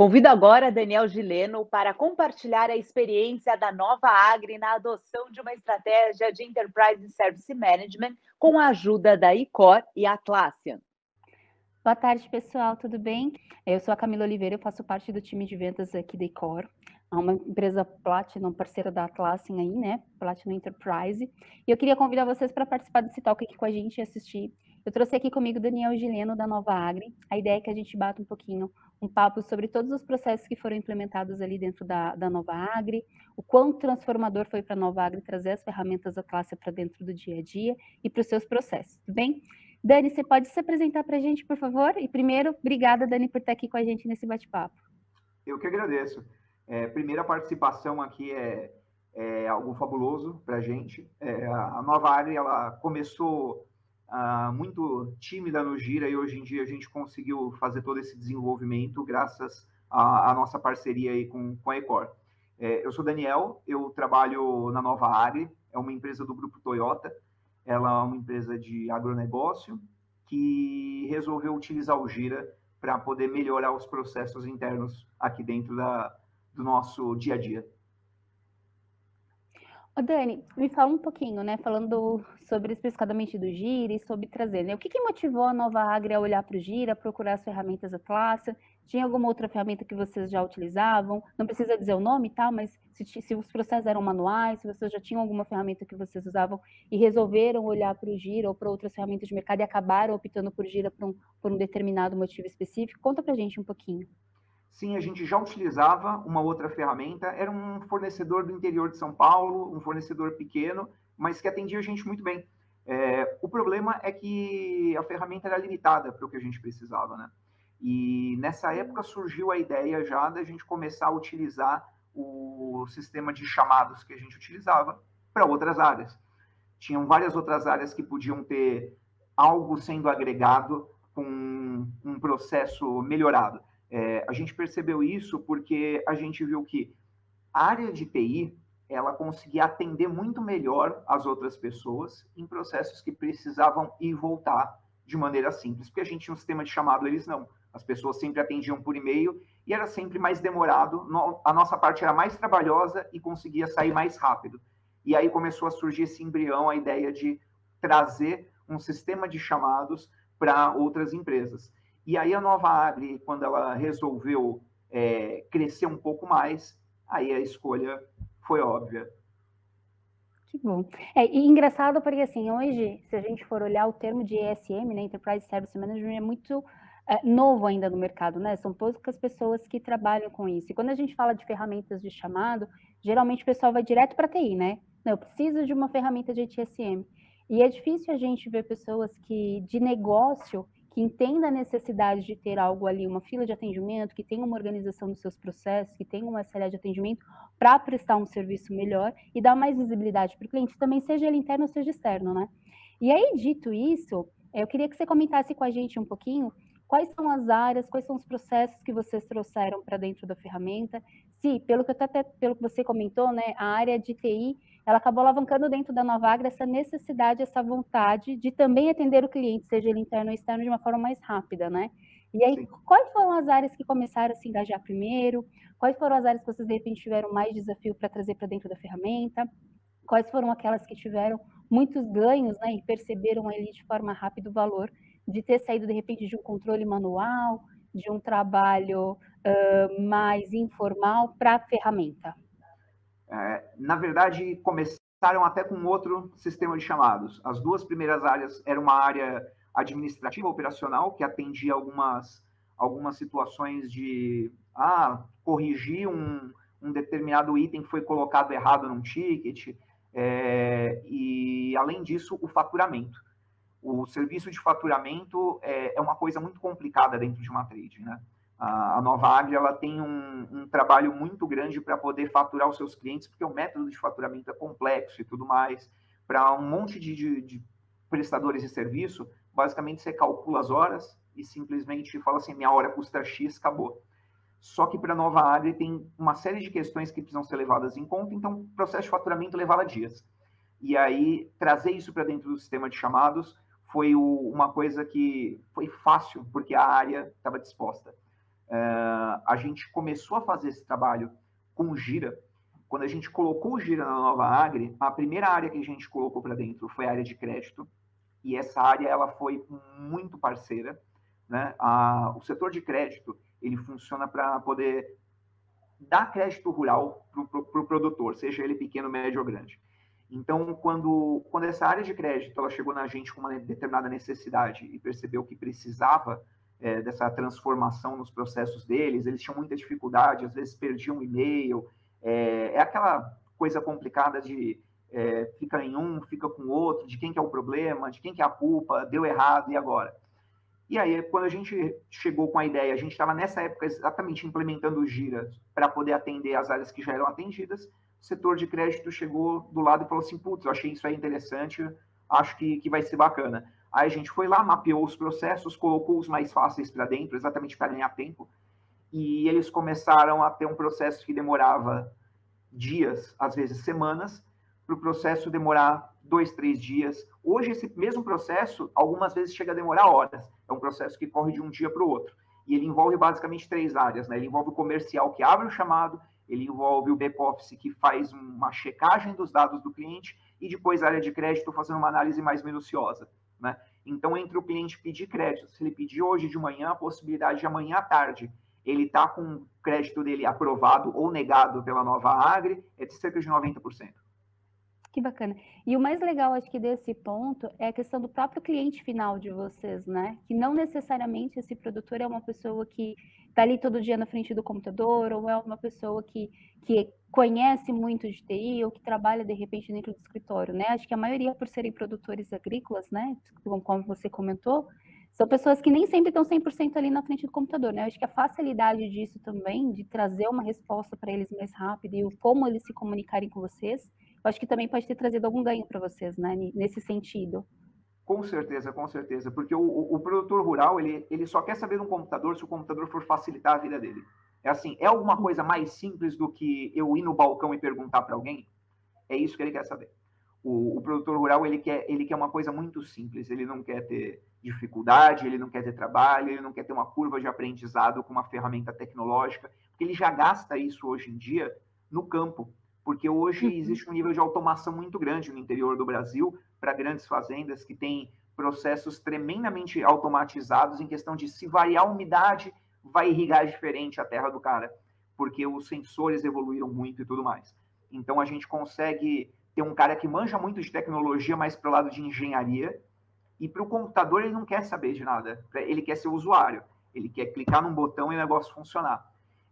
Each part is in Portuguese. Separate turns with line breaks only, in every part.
Convido agora Daniel Gileno para compartilhar a experiência da Nova Agri na adoção de uma estratégia de Enterprise Service Management com a ajuda da ICOR e Atlassian.
Boa tarde, pessoal, tudo bem? Eu sou a Camila Oliveira, eu faço parte do time de vendas aqui da ICOR, uma empresa Platinum, parceira da Atlassian aí, né? Platinum Enterprise. E eu queria convidar vocês para participar desse talk aqui com a gente e assistir. Eu trouxe aqui comigo Daniel Gileno, da Nova Agri. A ideia é que a gente bata um pouquinho um papo sobre todos os processos que foram implementados ali dentro da, da Nova Agri, o quão transformador foi para a Nova Agri trazer as ferramentas da classe para dentro do dia a dia e para os seus processos, tudo bem? Dani, você pode se apresentar para a gente, por favor? E primeiro, obrigada, Dani, por estar aqui com a gente nesse bate-papo.
Eu que agradeço. É, primeira participação aqui é, é algo fabuloso para a gente. É, a Nova Agri, ela começou uh, muito tímida no Gira e hoje em dia a gente conseguiu fazer todo esse desenvolvimento graças à, à nossa parceria aí com, com a Ecor. É, eu sou Daniel, eu trabalho na Nova Agri, é uma empresa do grupo Toyota, ela é uma empresa de agronegócio que resolveu utilizar o Gira para poder melhorar os processos internos aqui dentro da, do nosso dia a dia.
Ô Dani, me fala um pouquinho, né? Falando sobre especificadamente do Gira e sobre trazer, né? O que, que motivou a Nova Agri a olhar para o Gira, procurar as ferramentas Atlassian? Tinha alguma outra ferramenta que vocês já utilizavam? Não precisa dizer o nome, tá? Mas se, se os processos eram manuais, se vocês já tinham alguma ferramenta que vocês usavam e resolveram olhar para o Gira ou para outras ferramentas de mercado e acabaram optando por Gira por um, por um determinado motivo específico, conta para gente um pouquinho.
Sim, a gente já utilizava uma outra ferramenta, era um fornecedor do interior de São Paulo, um fornecedor pequeno, mas que atendia a gente muito bem. É, o problema é que a ferramenta era limitada para o que a gente precisava, né? E nessa época surgiu a ideia já da gente começar a utilizar o sistema de chamados que a gente utilizava para outras áreas. Tinham várias outras áreas que podiam ter algo sendo agregado com um processo melhorado. É, a gente percebeu isso porque a gente viu que a área de TI ela conseguia atender muito melhor as outras pessoas em processos que precisavam ir e voltar de maneira simples, porque a gente tinha um sistema de chamado, eles não. As pessoas sempre atendiam por e-mail e era sempre mais demorado, a nossa parte era mais trabalhosa e conseguia sair mais rápido. E aí começou a surgir esse embrião, a ideia de trazer um sistema de chamados para outras empresas. E aí a Nova Agri, quando ela resolveu é, crescer um pouco mais, aí a escolha foi óbvia.
Que bom. É, e engraçado porque, assim, hoje, se a gente for olhar o termo de ESM, né, Enterprise Service Management, é muito é, novo ainda no mercado, né? São poucas pessoas que trabalham com isso. E quando a gente fala de ferramentas de chamado, geralmente o pessoal vai direto para TI, né? Não, eu preciso de uma ferramenta de ETSM. E é difícil a gente ver pessoas que, de negócio, que entenda a necessidade de ter algo ali, uma fila de atendimento, que tenha uma organização dos seus processos, que tenha uma SLA de atendimento para prestar um serviço melhor e dar mais visibilidade para o cliente, também seja ele interno ou seja externo, né? E aí, dito isso, eu queria que você comentasse com a gente um pouquinho quais são as áreas, quais são os processos que vocês trouxeram para dentro da ferramenta. Se, pelo que, até, pelo que você comentou, né, a área de TI ela acabou alavancando dentro da Nova Agra essa necessidade, essa vontade de também atender o cliente, seja ele interno ou externo, de uma forma mais rápida, né? E aí, Sim. quais foram as áreas que começaram a se engajar primeiro? Quais foram as áreas que vocês, de repente, tiveram mais desafio para trazer para dentro da ferramenta? Quais foram aquelas que tiveram muitos ganhos, né? E perceberam ali de forma rápida o valor de ter saído, de repente, de um controle manual, de um trabalho uh, mais informal para a ferramenta?
É, na verdade, começaram até com outro sistema de chamados. As duas primeiras áreas eram uma área administrativa operacional, que atendia algumas, algumas situações de ah, corrigir um, um determinado item que foi colocado errado num ticket, é, e além disso, o faturamento. O serviço de faturamento é, é uma coisa muito complicada dentro de uma trade, né? A, Nova Agri ela tem um, um trabalho muito grande para poder faturar os seus clientes, porque o método de faturamento é complexo e tudo mais. Para um monte de, de, de, prestadores de serviço, basicamente você calcula as horas e simplesmente fala assim: minha hora custa X, acabou. Só que para a Nova Agri tem uma série de questões que precisam ser levadas em conta, então o processo de faturamento levava dias. E aí, trazer isso para dentro do sistema de chamados foi o, uma coisa que foi fácil, porque a área estava disposta. A gente começou a fazer esse trabalho com Gira. Quando a gente colocou o Gira na nova Agri, a primeira área que a gente colocou para dentro foi a área de crédito, e essa área ela foi muito parceira. Né? A, o setor de crédito ele funciona para poder dar crédito rural para o pro, pro produtor, seja ele pequeno, médio ou grande. Então, quando, quando essa área de crédito ela chegou na gente com uma determinada necessidade e percebeu que precisava é, dessa transformação nos processos deles, eles tinham muita dificuldade, às vezes perdiam o e-mail, é, é, aquela coisa complicada de é, fica em um, fica com o outro, de quem que é o problema, de quem que é a culpa, deu errado, e agora? E aí, quando a gente chegou com a ideia, a gente estava nessa época exatamente implementando o Gira para poder atender as áreas que já eram atendidas, o setor de crédito chegou do lado e falou assim, putz, eu achei isso aí interessante, acho que, que vai ser bacana. Aí a gente foi lá, mapeou os processos, colocou os mais fáceis para dentro, exatamente para ganhar tempo, e eles começaram a ter um processo que demorava dias, às vezes semanas, para o processo demorar dois, três dias. Hoje, esse mesmo processo, algumas vezes chega a demorar horas. É um processo que corre de um dia para o outro. E ele envolve basicamente três áreas. Né? Ele envolve o comercial que abre o chamado, ele envolve o back-office que faz uma checagem dos dados do cliente e depois a área de crédito fazendo uma análise mais minuciosa. Né? Então, entre o cliente pedir crédito, se ele pedir hoje de manhã, a possibilidade de amanhã à tarde ele está com o crédito dele aprovado ou negado pela nova Agri é de cerca de 90%.
Que bacana. E o mais legal, acho que desse ponto, é a questão do próprio cliente final de vocês, né? Que não necessariamente esse produtor é uma pessoa que está ali todo dia na frente do computador, ou é uma pessoa que, que conhece muito de TI, ou que trabalha, de repente, dentro do escritório, né? Acho que a maioria, por serem produtores agrícolas, né? Como você comentou, são pessoas que nem sempre estão 100% ali na frente do computador, né? Acho que a facilidade disso também, de trazer uma resposta para eles mais rápido e o como eles se comunicarem com vocês, eu acho que também pode ter trazido algum ganho para vocês, né, nesse sentido.
Com certeza, com certeza, porque o, o, o, produtor rural, ele, ele só quer saber um computador se o computador for facilitar a vida dele. É assim, é alguma coisa mais simples do que eu ir no balcão e perguntar para alguém? É isso que ele quer saber. O, o, produtor rural, ele quer, ele quer uma coisa muito simples, ele não quer ter dificuldade, ele não quer ter trabalho, ele não quer ter uma curva de aprendizado com uma ferramenta tecnológica, porque ele já gasta isso hoje em dia no campo porque hoje uhum. existe um nível de automação muito grande no interior do Brasil para grandes fazendas que têm processos tremendamente automatizados em questão de se variar a umidade, vai irrigar diferente a terra do cara, porque os sensores evoluíram muito e tudo mais. Então a gente consegue ter um cara que manja muito de tecnologia, mas para o lado de engenharia, e para o computador ele não quer saber de nada, ele quer ser usuário, ele quer clicar num botão e o negócio funcionar.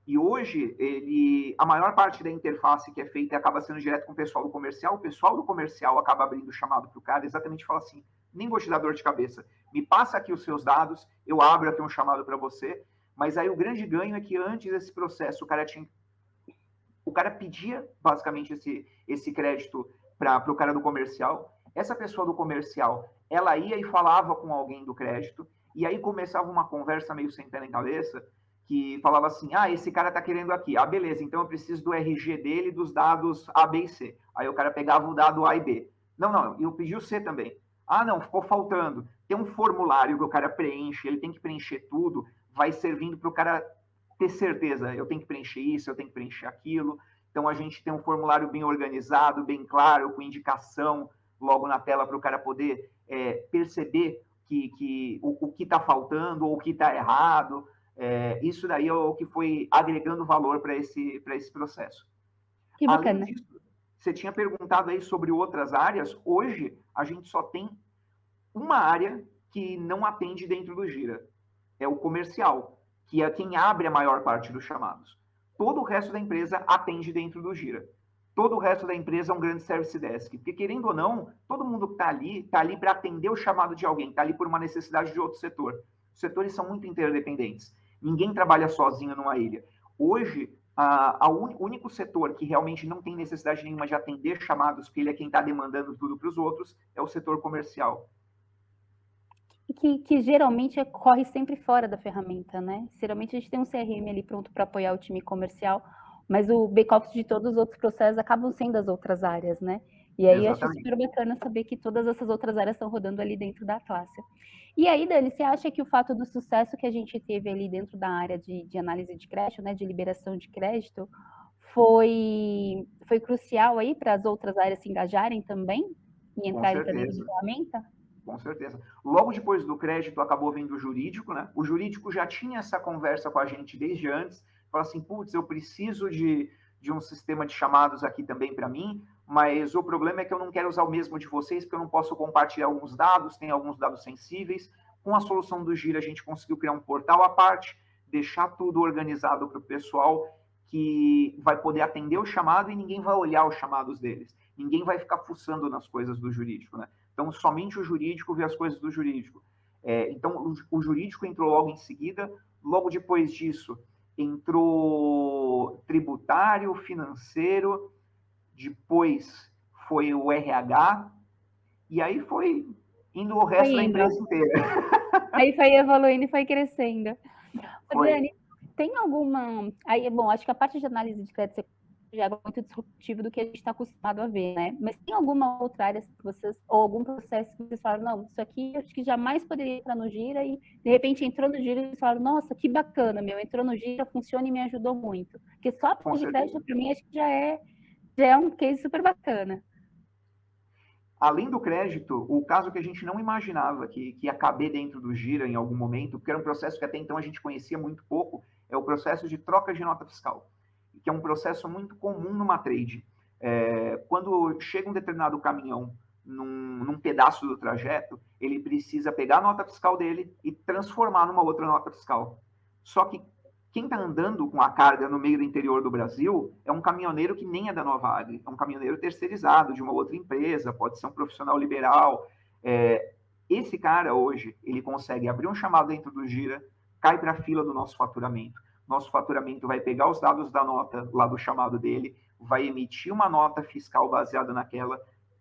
E hoje, ele, a maior parte da interface que é feita acaba sendo direto com o pessoal do comercial. O pessoal do comercial acaba abrindo o chamado para o cara, exatamente fala assim: nem vou te dar dor de cabeça. Me passa aqui os seus dados, eu abro aqui um chamado para você. Mas aí o grande ganho é que antes desse processo, o cara tinha. O cara pedia basicamente esse, esse crédito para o cara do comercial. Essa pessoa do comercial, ela ia e falava com alguém do crédito, e aí começava uma conversa meio sem pé nem cabeça que falava assim: ah, esse cara tá querendo aqui. Ah, beleza, então eu preciso do RG dele, dos dados A, B e C. Aí o cara pegava o dado A e B. Não, não, eu pedi o C também. Ah, não, ficou faltando. Tem um formulário que o cara preenche, ele tem que preencher tudo, vai servindo para o cara ter certeza. Eu tenho que preencher isso, eu tenho que preencher aquilo. Então a gente tem um formulário bem organizado, bem claro, com indicação logo na tela para o cara poder é, perceber que, que o, o que está faltando ou o que está errado. É, isso daí é o que foi agregando valor para esse, esse processo.
Que bacana. Disso,
você tinha perguntado aí sobre outras áreas. Hoje, a gente só tem uma área que não atende dentro do Gira. É o comercial, que é quem abre a maior parte dos chamados. Todo o resto da empresa atende dentro do Gira. Todo o resto da empresa é um grande service desk. Porque, querendo ou não, todo mundo que está ali, está ali para atender o chamado de alguém, está ali por uma necessidade de outro setor. Os setores são muito interdependentes. Ninguém trabalha sozinho numa ilha. Hoje, o único setor que realmente não tem necessidade nenhuma de atender chamados, porque ele é quem está demandando tudo para os outros, é o setor comercial.
Que, que, geralmente corre sempre fora da ferramenta, né? Geralmente a gente tem um CRM ali pronto para apoiar o time comercial, mas o back-office de todos os outros processos acabam sendo as outras áreas, né? E aí Exatamente. eu acho super bacana saber que todas essas outras áreas estão rodando ali dentro da Atlásia. E aí, Dani, você acha que o fato do sucesso que a gente teve ali dentro da área de, de análise de crédito, né, de liberação de crédito, foi, foi crucial aí para as outras áreas se engajarem também e entrarem também na ferramenta?
Com certeza. Logo depois do crédito acabou vindo o jurídico, né? O jurídico já tinha essa conversa com a gente desde antes, falou assim, putz, eu preciso de, de um sistema de chamados aqui também para mim, mas o problema é que eu não quero usar o mesmo de vocês, porque eu não posso compartilhar alguns dados, tem alguns dados sensíveis. Com a solução do Gira, a gente conseguiu criar um portal à parte, deixar tudo organizado para o pessoal que vai poder atender o chamado e ninguém vai olhar os chamados deles. Ninguém vai ficar fuçando nas coisas do jurídico, né? Então, somente o jurídico vê as coisas do jurídico. É, então, o, jurídico entrou logo em seguida. Logo depois disso, entrou tributário, financeiro, depois foi o RH, e aí foi indo o resto da empresa inteira.
Aí foi evoluindo e foi crescendo. Foi. Dani, tem alguma. Aí, bom, acho que a parte de análise de crédito já é muito disruptivo do que a gente está acostumado a ver, né? Mas tem alguma outra área que vocês, ou algum processo que vocês falaram, não, isso aqui eu acho que jamais poderia entrar no Gira e de repente entrou no Gira e eles falaram, nossa, que bacana, meu, entrou no Gira, funciona e me ajudou muito. Porque só a parte de crédito para mim acho que já é é um case super bacana.
Além do crédito, o caso que a gente não imaginava que, que ia caber dentro do Gira em algum momento, porque era um processo que até então a gente conhecia muito pouco, é o processo de troca de nota fiscal, que é um processo muito comum numa trade. É, quando chega um determinado caminhão num, num, pedaço do trajeto, ele precisa pegar a nota fiscal dele e transformar numa outra nota fiscal. Só que quem está andando com a carga no meio do interior do Brasil é um caminhoneiro que nem é da Nova Agri, é um caminhoneiro terceirizado de uma outra empresa, pode ser um profissional liberal. É, esse cara hoje, ele consegue abrir um chamado dentro do Gira, cai para a fila do nosso faturamento. Nosso faturamento vai pegar os dados da nota lá do chamado dele, vai emitir uma nota fiscal baseada naquela,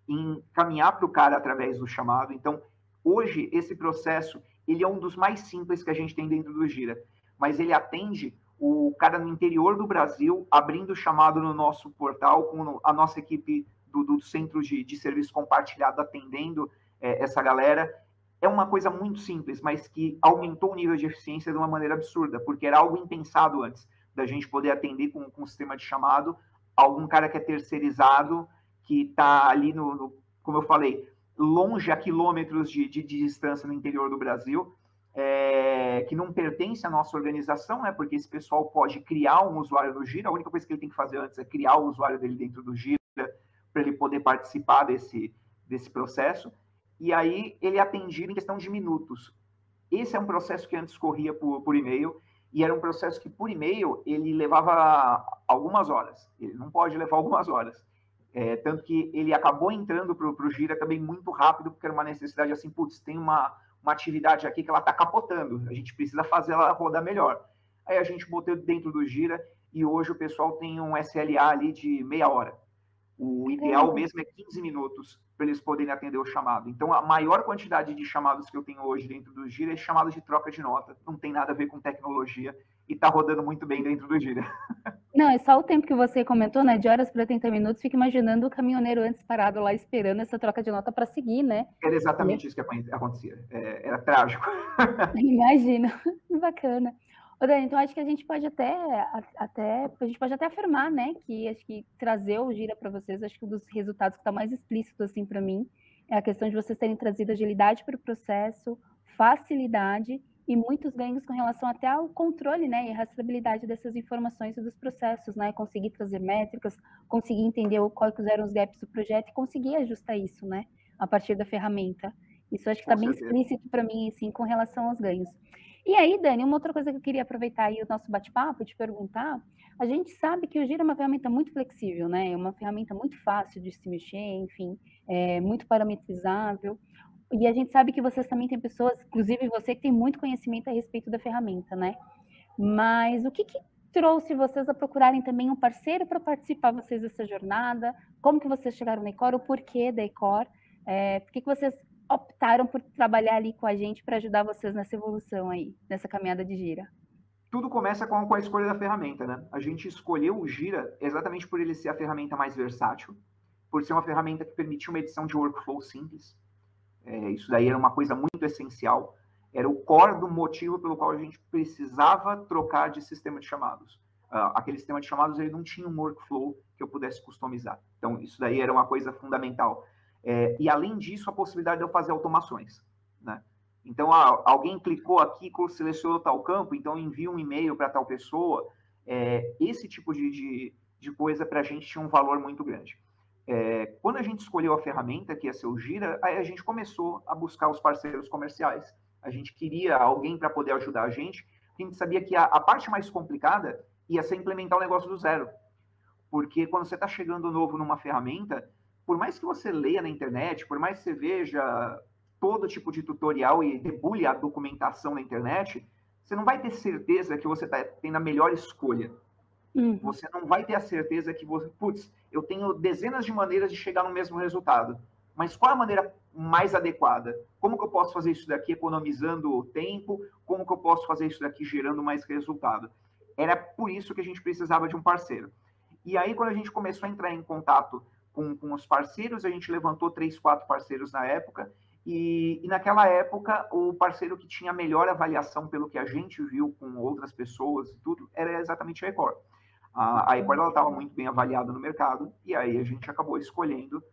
encaminhar para o cara através do chamado. Então, hoje, esse processo, ele é um dos mais simples que a gente tem dentro do Gira mas ele atende o cara no interior do Brasil, abrindo chamado no nosso portal, com a nossa equipe do, do centro de, de, serviço compartilhado atendendo é, essa galera. É uma coisa muito simples, mas que aumentou o nível de eficiência de uma maneira absurda, porque era algo impensado antes, da gente poder atender com, com um sistema de chamado algum cara que é terceirizado, que está ali no, no, como eu falei, longe a quilômetros de, de, de distância no interior do Brasil, é, que não pertence à nossa organização, né? Porque esse pessoal pode criar um usuário no Gira. A única coisa que ele tem que fazer antes é criar o usuário dele dentro do Gira para ele poder participar desse, desse processo. E aí ele é atendido em questão de minutos. Esse é um processo que antes corria por, por e-mail e era um processo que por e-mail ele levava algumas horas. Ele não pode levar algumas horas. É, tanto que ele acabou entrando para o Gira também muito rápido, porque era uma necessidade assim, putz, tem uma, uma atividade aqui que ela está capotando, a gente precisa fazer ela rodar melhor. Aí a gente botou dentro do Gira e hoje o pessoal tem um SLA ali de meia hora. O ideal mesmo é 15 minutos para eles poderem atender o chamado. Então, a maior quantidade de chamados que eu tenho hoje dentro do Gira é chamados de troca de nota. Não tem nada a ver com tecnologia e está rodando muito bem dentro do Gira.
Não, é só o tempo que você comentou, né? De horas para 30 minutos, fica imaginando o caminhoneiro antes parado lá esperando essa troca de nota para seguir, né?
Era exatamente é. isso que acontecia. É, era trágico.
Imagina, bacana. Ô, Dani, então acho que a gente pode até, até, a gente pode até afirmar, né, que acho que trazer o Gira para vocês, acho que um dos resultados que está mais explícito assim para mim é a questão de vocês terem trazido agilidade para o processo, facilidade e muitos ganhos com relação até ao controle, né, e rastreabilidade dessas informações e dos processos, né, conseguir trazer métricas, conseguir entender quais eram os gaps do projeto e conseguir ajustar isso, né, a partir da ferramenta. Isso acho que está bem explícito para mim, assim, com relação aos ganhos. E aí, Dani, uma outra coisa que eu queria aproveitar aí o nosso bate-papo, te perguntar, a gente sabe que o Gira é uma ferramenta muito flexível, né, é uma ferramenta muito fácil de se mexer, enfim, é muito parametrizável, e a gente sabe que vocês também têm pessoas, inclusive você, que tem muito conhecimento a respeito da ferramenta, né? Mas o que, que trouxe vocês a procurarem também um parceiro para participar vocês dessa jornada? Como que vocês chegaram na Ecor? O porquê da Ecor? É, por que, que vocês optaram por trabalhar ali com a gente para ajudar vocês nessa evolução aí, nessa caminhada de gira?
Tudo começa com, com a escolha da ferramenta, né? A gente escolheu o Gira exatamente por ele ser a ferramenta mais versátil, por ser uma ferramenta que permitia uma edição de workflow simples. É, isso daí era uma coisa muito essencial. Era o core do motivo pelo qual a gente precisava trocar de sistema de chamados. Uh, aquele sistema de chamados ele não tinha um workflow que eu pudesse customizar. Então, isso daí era uma coisa fundamental. É, e, além disso, a possibilidade de eu fazer automações. Né? Então, ah, alguém clicou aqui, selecionou tal campo, então envia um e-mail para tal pessoa. É, esse tipo de, de, de coisa para a gente tinha um valor muito grande. É, quando a gente escolheu a ferramenta, que ia ser o Gira, aí a gente começou a buscar os parceiros comerciais. A gente queria alguém para poder ajudar a gente. A gente sabia que a, a, parte mais complicada ia ser implementar o negócio do zero. Porque quando você está chegando novo numa ferramenta, por mais que você leia na internet, por mais que você veja todo tipo de tutorial e debulhe a documentação na internet, você não vai ter certeza que você está tendo a melhor escolha. Uhum. Você não vai ter a certeza que você, putz, eu tenho dezenas de maneiras de chegar no mesmo resultado. Mas qual é a maneira mais adequada? Como que eu posso fazer isso daqui economizando tempo? Como que eu posso fazer isso daqui gerando mais resultado? Era por isso que a gente precisava de um parceiro. E aí, quando a gente começou a entrar em contato com, com os parceiros, a gente levantou três, quatro parceiros na época, e, e, naquela época, o parceiro que tinha melhor avaliação pelo que a gente viu com outras pessoas e tudo, era exatamente a Ecor. A, a Ecor estava muito bem avaliada no mercado, e aí a gente acabou escolhendo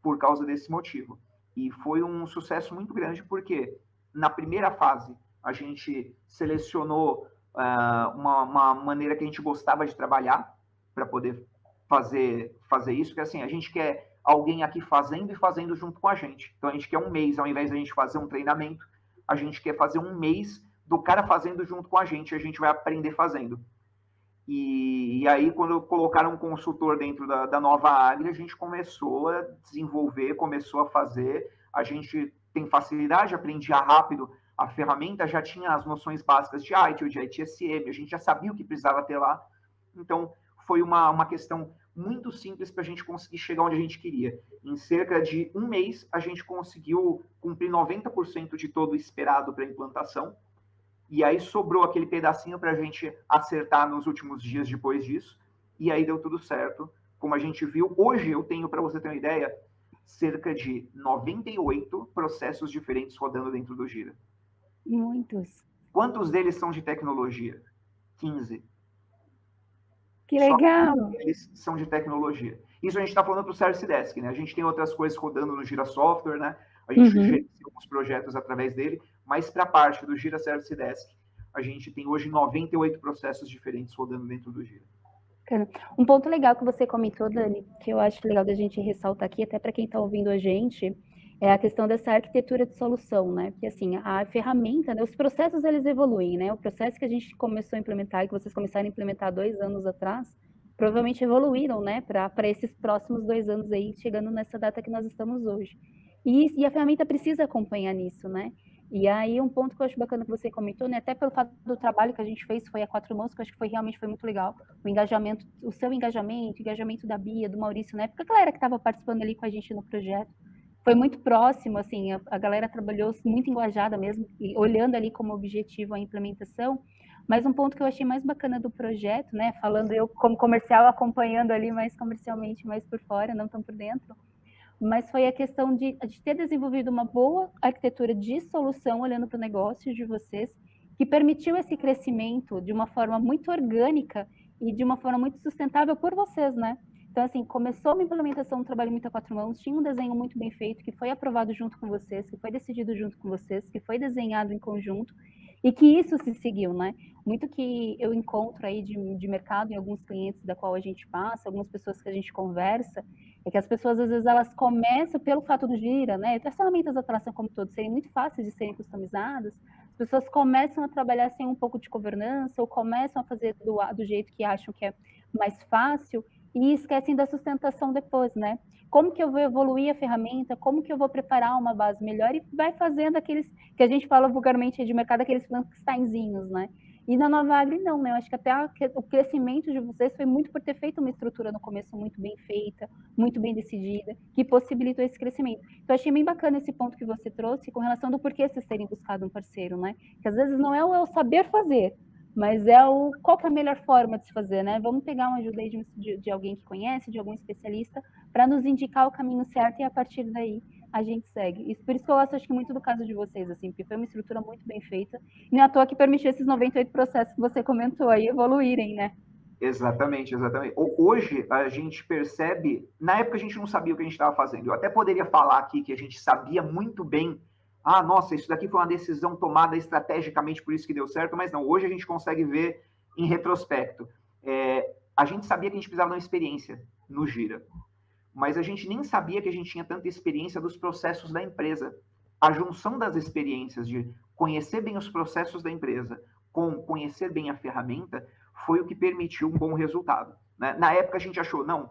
por causa desse motivo. E foi um sucesso muito grande, porque na primeira fase a gente selecionou uh, uma, uma maneira que a gente gostava de trabalhar para poder fazer, fazer isso, que assim, a gente quer alguém aqui fazendo e fazendo junto com a gente. Então a gente quer um mês, ao invés de a gente fazer um treinamento, a gente quer fazer um mês do cara fazendo junto com a gente, a gente vai aprender fazendo. E, e aí, quando colocaram um consultor dentro da, da nova Agri, a gente começou a desenvolver, começou a fazer. A gente tem facilidade, aprendia rápido. A ferramenta já tinha as noções básicas de ITIL, de ITSM, a gente já sabia o que precisava ter lá. Então, foi uma, uma questão muito simples para a gente conseguir chegar onde a gente queria. Em cerca de um mês, a gente conseguiu cumprir 90% de todo o esperado para a implantação. E aí sobrou aquele pedacinho para a gente acertar nos últimos dias depois disso. E aí deu tudo certo. Como a gente viu, hoje eu tenho, para você ter uma ideia, cerca de 98 processos diferentes rodando dentro do Gira.
Muitos.
Quantos deles são de tecnologia? 15.
Que legal!
eles são de tecnologia. Isso a gente está falando para o Service Desk, né? A gente tem outras coisas rodando no Gira Software, né? A gente uhum. gerencia alguns projetos através dele, mas para a parte do Gira Service Desk, a gente tem hoje 98 processos diferentes rodando dentro do Gira.
Um ponto legal que você comentou, Dani, que eu acho legal da gente ressaltar aqui, até para quem está ouvindo a gente, é a questão dessa arquitetura de solução, né? Porque assim, a ferramenta, né, os processos eles evoluem, né? O processo que a gente começou a implementar, que vocês começaram a implementar dois anos atrás, provavelmente evoluíram, né, para esses próximos dois anos aí, chegando nessa data que nós estamos hoje. E, e, a ferramenta precisa acompanhar nisso, né? E aí um ponto que eu acho bacana que você comentou, né, até pelo fato do trabalho que a gente fez, foi a quatro mãos, que eu acho que foi realmente foi muito legal, o engajamento, o seu engajamento, o engajamento da Bia, do Maurício, né, porque a galera que estava participando ali com a gente no projeto, foi muito próximo, assim, a, a galera trabalhou muito engajada mesmo, e olhando ali como objetivo a implementação, mas um ponto que eu achei mais bacana do projeto, né, falando eu como comercial, acompanhando ali mais comercialmente, mais por fora, não tão por dentro, mas foi a questão de, de ter desenvolvido uma boa arquitetura de solução olhando para o negócio de vocês, que permitiu esse crescimento de uma forma muito orgânica e de uma forma muito sustentável por vocês, né? Então, assim, começou uma implementação do trabalho muito a quatro mãos, tinha um desenho muito bem feito, que foi aprovado junto com vocês, que foi decidido junto com vocês, que foi desenhado em conjunto, e que isso se seguiu, né? Muito que eu encontro aí de, de mercado em alguns clientes da qual a gente passa, algumas pessoas que a gente conversa, é que as pessoas, às vezes, elas começam pelo fato do gira, né? As ferramentas de atração, como todos, serem muito fáceis de serem customizadas, as pessoas começam a trabalhar sem um pouco de governança, ou começam a fazer do, do jeito que acham que é mais fácil, e esquecem da sustentação depois, né? Como que eu vou evoluir a ferramenta, como que eu vou preparar uma base melhor, e vai fazendo aqueles, que a gente fala vulgarmente de mercado, aqueles Frankensteinzinhos, né? E na Nova Agri, não, né? Eu acho que até a, o crescimento de vocês foi muito por ter feito uma estrutura no começo muito bem feita, muito bem decidida, que possibilitou esse crescimento. Então, achei bem bacana esse ponto que você trouxe com relação do porquê vocês terem buscado um parceiro, né? Que às vezes não é o, é o saber fazer, mas é o qual é a melhor forma de se fazer, né? Vamos pegar uma ajuda de, de, de alguém que conhece, de algum especialista, para nos indicar o caminho certo e a partir daí a gente segue. Isso, por isso que eu gosto, acho que muito do caso de vocês, assim, porque foi uma estrutura muito bem feita, e não é à toa que permitiu esses 98 processos que você comentou aí evoluírem, né?
Exatamente, exatamente. Hoje a gente percebe, na época a gente não sabia o que a gente estava fazendo. Eu até poderia falar aqui que a gente sabia muito bem ah, nossa, isso daqui foi uma decisão tomada estrategicamente, por isso que deu certo, mas não, hoje a gente consegue ver em retrospecto. É, a gente sabia que a gente precisava de uma experiência no Gira, mas a gente nem sabia que a gente tinha tanta experiência dos processos da empresa. A junção das experiências de conhecer bem os processos da empresa com conhecer bem a ferramenta foi o que permitiu um bom resultado. Né? Na época a gente achou, não,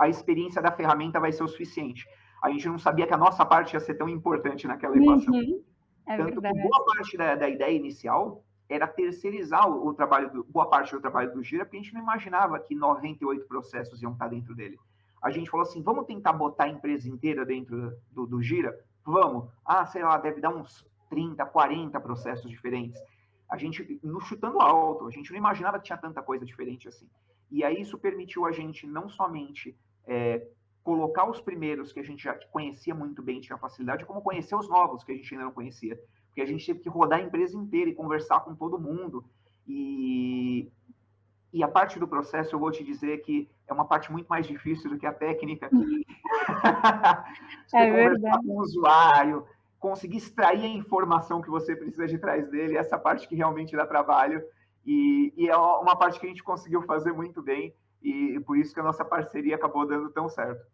a experiência da ferramenta vai ser o suficiente a gente não sabia que a nossa parte ia ser tão importante naquela equação. Uhum. É Tanto verdade. que boa parte da, da, ideia inicial era terceirizar o, o, trabalho, do, boa parte do trabalho do Gira, porque a gente não imaginava que 98 processos iam estar dentro dele. A gente falou assim, vamos tentar botar a empresa inteira dentro do, do Gira? Vamos. Ah, sei lá, deve dar uns 30, 40 processos diferentes. A gente, no chutando alto, a gente não imaginava que tinha tanta coisa diferente assim. E aí isso permitiu a gente não somente é, colocar os primeiros que a gente já conhecia muito bem, tinha facilidade, como conhecer os novos que a gente ainda não conhecia. Porque a gente teve que rodar a empresa inteira e conversar com todo mundo. E, e a parte do processo, eu vou te dizer que é uma parte muito mais difícil do que a técnica. Você é conversar verdade. com o usuário, conseguir extrair a informação que você precisa de trás dele, essa parte que realmente dá trabalho. E, e é uma parte que a gente conseguiu fazer muito bem e por isso que a nossa parceria acabou dando tão certo.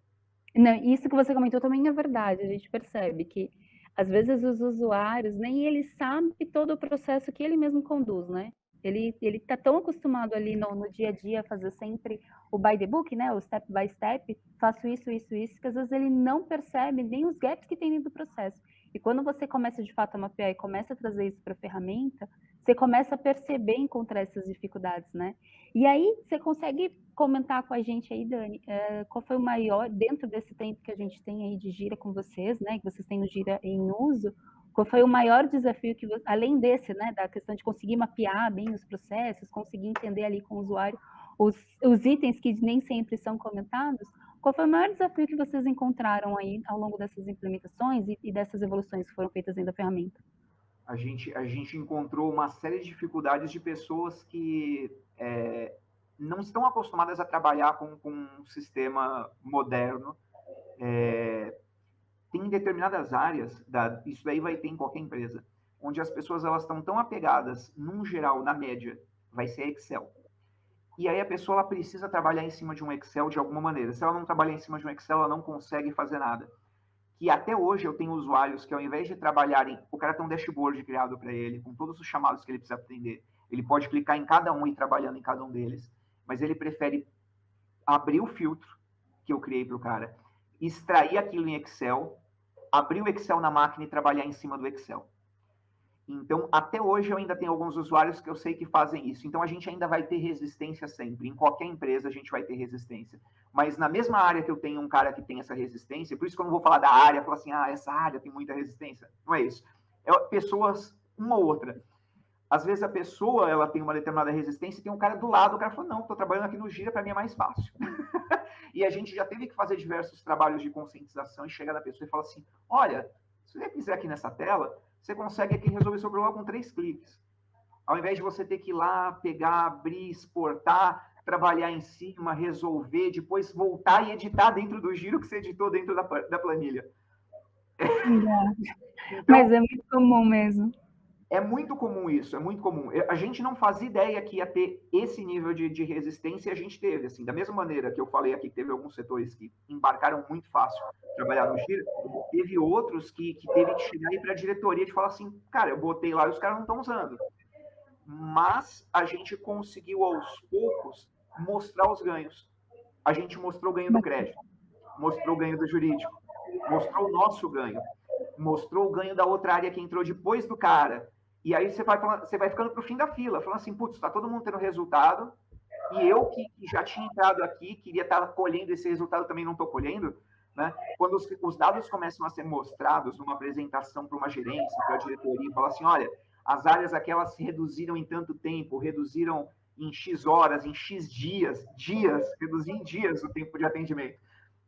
Não, isso que você comentou também é verdade. A gente percebe que às vezes os usuários nem ele sabe todo o processo que ele mesmo conduz, né? Ele ele está tão acostumado ali no, no, dia a dia a fazer sempre o by the book, né? O step by step, faço isso, isso, isso, que às vezes ele não percebe nem os gaps que tem dentro do processo. E quando você começa de fato a mapear e começa a trazer isso para a ferramenta, você começa a perceber encontrar essas dificuldades, né? E aí você consegue comentar com a gente aí, Dani, é, qual foi o maior, dentro desse tempo que a gente tem aí de gira com vocês, né? Que vocês têm o gira em uso, qual foi o maior desafio que, além desse, né, da questão de conseguir mapear bem os processos, conseguir entender ali com o usuário os, os itens que nem sempre são comentados, qual foi o maior desafio que vocês encontraram aí ao longo dessas implementações e, e dessas evoluções que foram feitas dentro da ferramenta?
A gente, a gente encontrou uma série de dificuldades de pessoas que é, não estão acostumadas a trabalhar com, com um sistema moderno. É, tem determinadas áreas, da, isso daí vai ter em qualquer empresa, onde as pessoas elas estão tão apegadas, num geral, na média, vai ser Excel e aí a pessoa ela precisa trabalhar em cima de um Excel de alguma maneira. Se ela não trabalhar em cima de um Excel, ela não consegue fazer nada. Que até hoje eu tenho usuários que ao invés de trabalharem, o cara tem um dashboard criado para ele, com todos os chamados que ele precisa aprender. Ele pode clicar em cada um e ir trabalhando em cada um deles, mas ele prefere abrir o filtro que eu criei para o cara, extrair aquilo em Excel, abrir o Excel na máquina e trabalhar em cima do Excel. Então, até hoje eu ainda tenho alguns usuários que eu sei que fazem isso. Então, a gente ainda vai ter resistência sempre. Em qualquer empresa a gente vai ter resistência. Mas na mesma área que eu tenho um cara que tem essa resistência, por isso que eu não vou falar da área, falar assim, ah, essa área tem muita resistência. Não é isso. É pessoas, uma ou outra. Às vezes a pessoa, ela tem uma determinada resistência e tem um cara do lado, o cara fala, não, estou trabalhando aqui no Gira, para mim é mais fácil. e a gente já teve que fazer diversos trabalhos de conscientização e chegar na pessoa e falar assim, olha, se você quiser aqui nessa tela, você consegue aqui resolver seu problema com três cliques. Ao invés de você ter que ir lá, pegar, abrir, exportar, trabalhar em cima, resolver, depois voltar e editar dentro do giro que você editou dentro da, da planilha.
então, Mas é muito comum mesmo.
É muito comum isso, é muito comum. A gente não fazia ideia que ia ter esse nível de, de resistência e a gente teve, assim, da mesma maneira que eu falei aqui, que teve alguns setores que embarcaram muito fácil trabalhar no giro, teve outros que, que teve que chegar aí para a diretoria e falar assim, cara, eu botei lá e os caras não estão usando. Mas a gente conseguiu aos poucos mostrar os ganhos. A gente mostrou o ganho do crédito, mostrou o ganho do jurídico, mostrou o nosso ganho, mostrou o ganho da outra área que entrou depois do cara, e aí você vai, você vai ficando para o fim da fila, falando assim, putz, está todo mundo tendo resultado, e eu que, já tinha entrado aqui, queria estar colhendo esse resultado, também não estou colhendo. Né? Quando os, os, dados começam a ser mostrados numa apresentação para uma gerência, para a diretoria, e fala assim, olha, as áreas aquelas se reduziram em tanto tempo, reduziram em X horas, em X dias, dias, reduzir em dias o tempo de atendimento.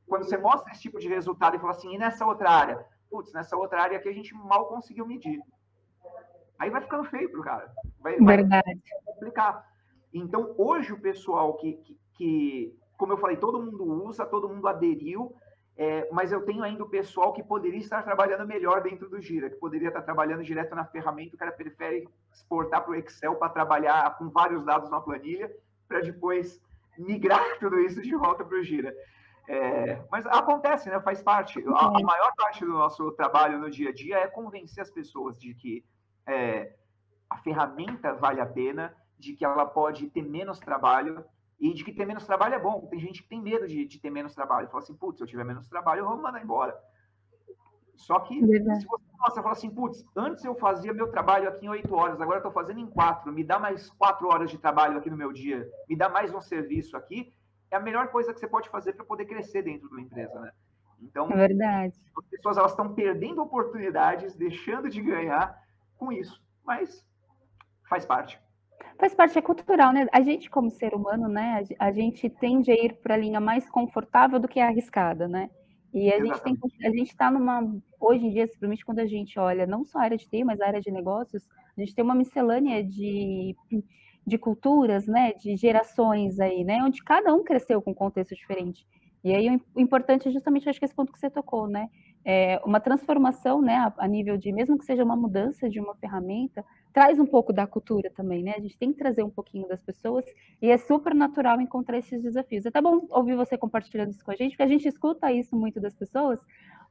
Quando você mostra esse tipo de resultado e fala assim, e nessa outra área? Putz, nessa outra área aqui a gente mal conseguiu medir. Aí vai ficando feio para o cara. Vai,
Verdade.
Vai complicar. Então, hoje o pessoal que, que, que, como eu falei, todo mundo usa, todo mundo aderiu, é, mas eu tenho ainda o pessoal que poderia estar trabalhando melhor dentro do Gira, que poderia estar trabalhando direto na ferramenta, o cara prefere exportar para o Excel para trabalhar com vários dados na planilha, para depois migrar tudo isso de volta para o Gira. É, mas acontece, né? Faz parte. A, a, maior parte do nosso trabalho no dia a dia é convencer as pessoas de que é, a ferramenta vale a pena, de que ela pode ter menos trabalho, e de que ter menos trabalho é bom. Tem gente que tem medo de, de ter menos trabalho. Fala assim, putz, se eu tiver menos trabalho, eu vou mandar embora. Só que se você nossa, fala assim, putz, antes eu fazia meu trabalho aqui em oito horas, agora eu estou fazendo em quatro, me dá mais quatro horas de trabalho aqui no meu dia, me dá mais um serviço aqui, é a melhor coisa que você pode fazer para poder crescer dentro de uma empresa, né?
Então, é verdade.
as pessoas elas estão perdendo oportunidades, deixando de ganhar com isso, mas faz parte
faz parte, é cultural, né? A gente, como ser humano, né, a gente tende a ir para a linha mais confortável do que a arriscada, né? E a gente tem a gente está numa hoje em dia, principalmente quando a gente olha não só a área de TI, mas a área de negócios, a gente tem uma miscelânea de, de culturas, né, de gerações aí, né, onde cada um cresceu com um contexto diferente. E aí o importante é justamente acho que esse ponto que você tocou, né? É uma transformação, né, a, a nível de mesmo que seja uma mudança de uma ferramenta, traz um pouco da cultura também, né? A gente tem que trazer um pouquinho das pessoas e é super natural encontrar esses desafios. É até bom ouvir você compartilhando isso com a gente, porque a gente escuta isso muito das pessoas,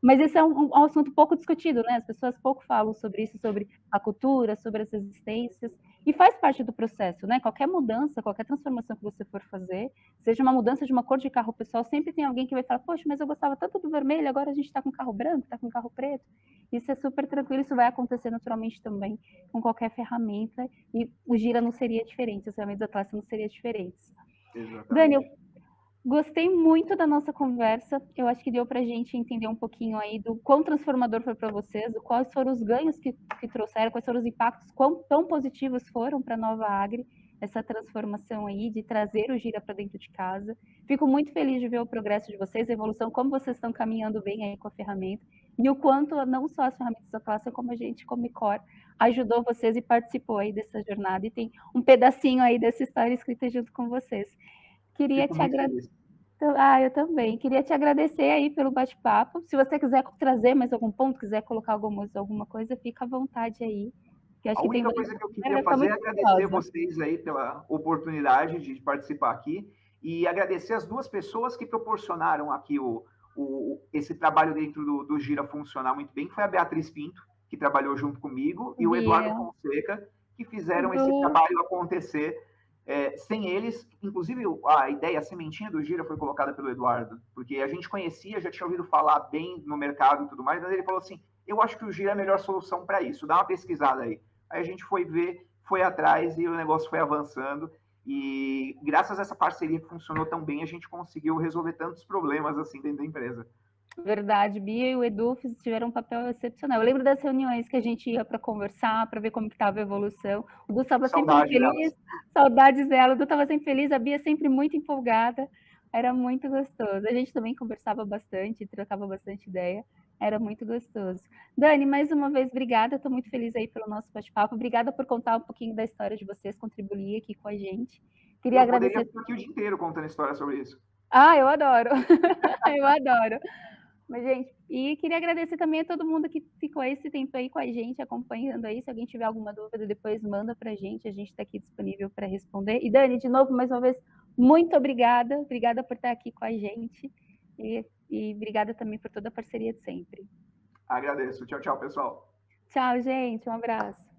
mas esse é um, um, assunto pouco discutido, né? As pessoas pouco falam sobre isso, sobre a cultura, sobre as resistências, e faz parte do processo, né? Qualquer mudança, qualquer transformação que você for fazer, seja uma mudança de uma cor de carro pessoal, sempre tem alguém que vai falar, poxa, mas eu gostava tanto do vermelho, agora a gente está com carro branco, está com carro preto. Isso é super tranquilo, isso vai acontecer naturalmente também com qualquer ferramenta, e o Gira não seria diferente, as ferramentas da classe não seriam diferentes. Daniel, Gostei muito da nossa conversa. Eu acho que deu para a gente entender um pouquinho aí do quão transformador foi para vocês, do quais foram os ganhos que, que trouxeram, quais foram os impactos, quão tão positivos foram para a Nova Agri, essa transformação aí de trazer o Gira para dentro de casa. Fico muito feliz de ver o progresso de vocês, a evolução, como vocês estão caminhando bem aí com a ferramenta e o quanto não só as ferramentas da classe, como a gente, como ICOR, ajudou vocês e participou aí dessa jornada e tem um pedacinho aí dessa história escrita junto com vocês. Queria Fico te agradecer. Ah, eu também. Queria te agradecer aí pelo bate-papo. Se você quiser trazer mais algum ponto, quiser colocar alguma, alguma coisa, fica à vontade aí.
Que a única tem... coisa que eu queria fazer é agradecer vocês aí pela oportunidade de participar aqui e agradecer as duas pessoas que proporcionaram aqui o, o esse trabalho dentro do, do, Gira funcionar muito bem, que foi a Beatriz Pinto, que trabalhou junto comigo, e o Eduardo Fonseca, que fizeram esse trabalho acontecer é, sem eles, inclusive a ideia, a sementinha do Gira foi colocada pelo Eduardo, porque a gente conhecia, já tinha ouvido falar bem no mercado e tudo mais, mas ele falou assim: eu acho que o Gira é a melhor solução para isso, dá uma pesquisada aí. Aí a gente foi ver, foi atrás e o negócio foi avançando. E graças a essa parceria que funcionou tão bem, a gente conseguiu resolver tantos problemas assim dentro da empresa.
Verdade, Bia e o Edu tiveram um papel excepcional. Eu lembro das reuniões que a gente ia para conversar, para ver como estava a evolução. O Edu estava sempre feliz, saudades dela. O Edu estava sempre feliz, a Bia sempre muito empolgada. Era muito gostoso. A gente também conversava bastante, trocava bastante ideia. Era muito gostoso. Dani, mais uma vez, obrigada. Estou muito feliz aí pelo nosso bate-papo. Obrigada por contar um pouquinho da história de vocês, contribuir aqui com a gente. Queria eu agradecer.
ficar aqui o dia inteiro contando história sobre isso.
Ah, eu adoro. eu adoro. Mas, gente, e queria agradecer também a todo mundo que ficou esse tempo aí com a gente, acompanhando aí. Se alguém tiver alguma dúvida, depois manda para a gente. A gente está aqui disponível para responder. E, Dani, de novo, mais uma vez, muito obrigada. Obrigada por estar aqui com a gente. E, e obrigada também por toda a parceria de sempre.
Agradeço. Tchau, tchau, pessoal.
Tchau, gente. Um abraço.